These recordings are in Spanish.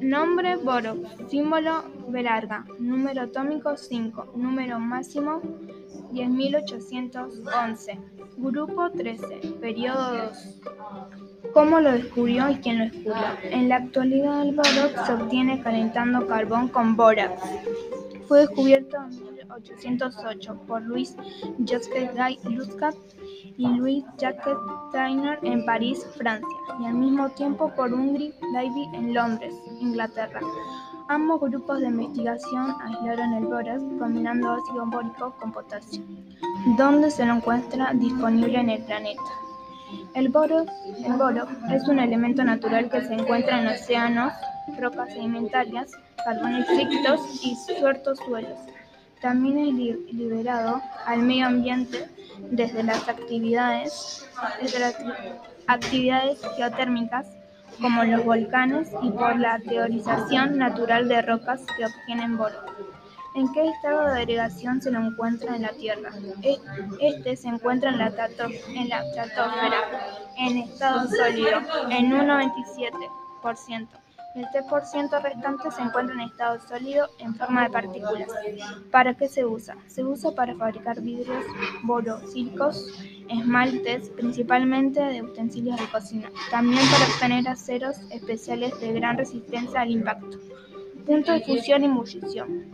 Nombre boro, símbolo B larga, número atómico 5, número máximo 10811, grupo 13, periodo 2. ¿Cómo lo descubrió y quién lo descubrió? En la actualidad el boro se obtiene calentando carbón con bórax. Fue descubierto en 1808 por Joseph Guy Luscat y Louis Jacques Trainer en París, Francia, y al mismo tiempo por Hungry Davy en Londres, Inglaterra. Ambos grupos de investigación aislaron el bórax combinando ácido bórico con potasio, donde se lo encuentra disponible en el planeta. El boro, el boro es un elemento natural que se encuentra en océanos, rocas sedimentarias, carboníferos y sueltos suelos. También es liberado al medio ambiente desde las actividades, desde las actividades geotérmicas como los volcanes y por la teorización natural de rocas que obtienen boro. ¿En qué estado de agregación se lo encuentra en la Tierra? Este se encuentra en la, en la estratosfera, en estado sólido, en un 97%. El 3% restante se encuentra en estado sólido en forma de partículas. ¿Para qué se usa? Se usa para fabricar vidrios borosílicos, esmaltes, principalmente de utensilios de cocina. También para obtener aceros especiales de gran resistencia al impacto. Punto de fusión y ebullición.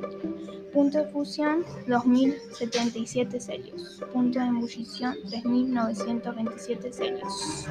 Punto de fusión 2077 cerios. Punto de ebullición 3927 cerios.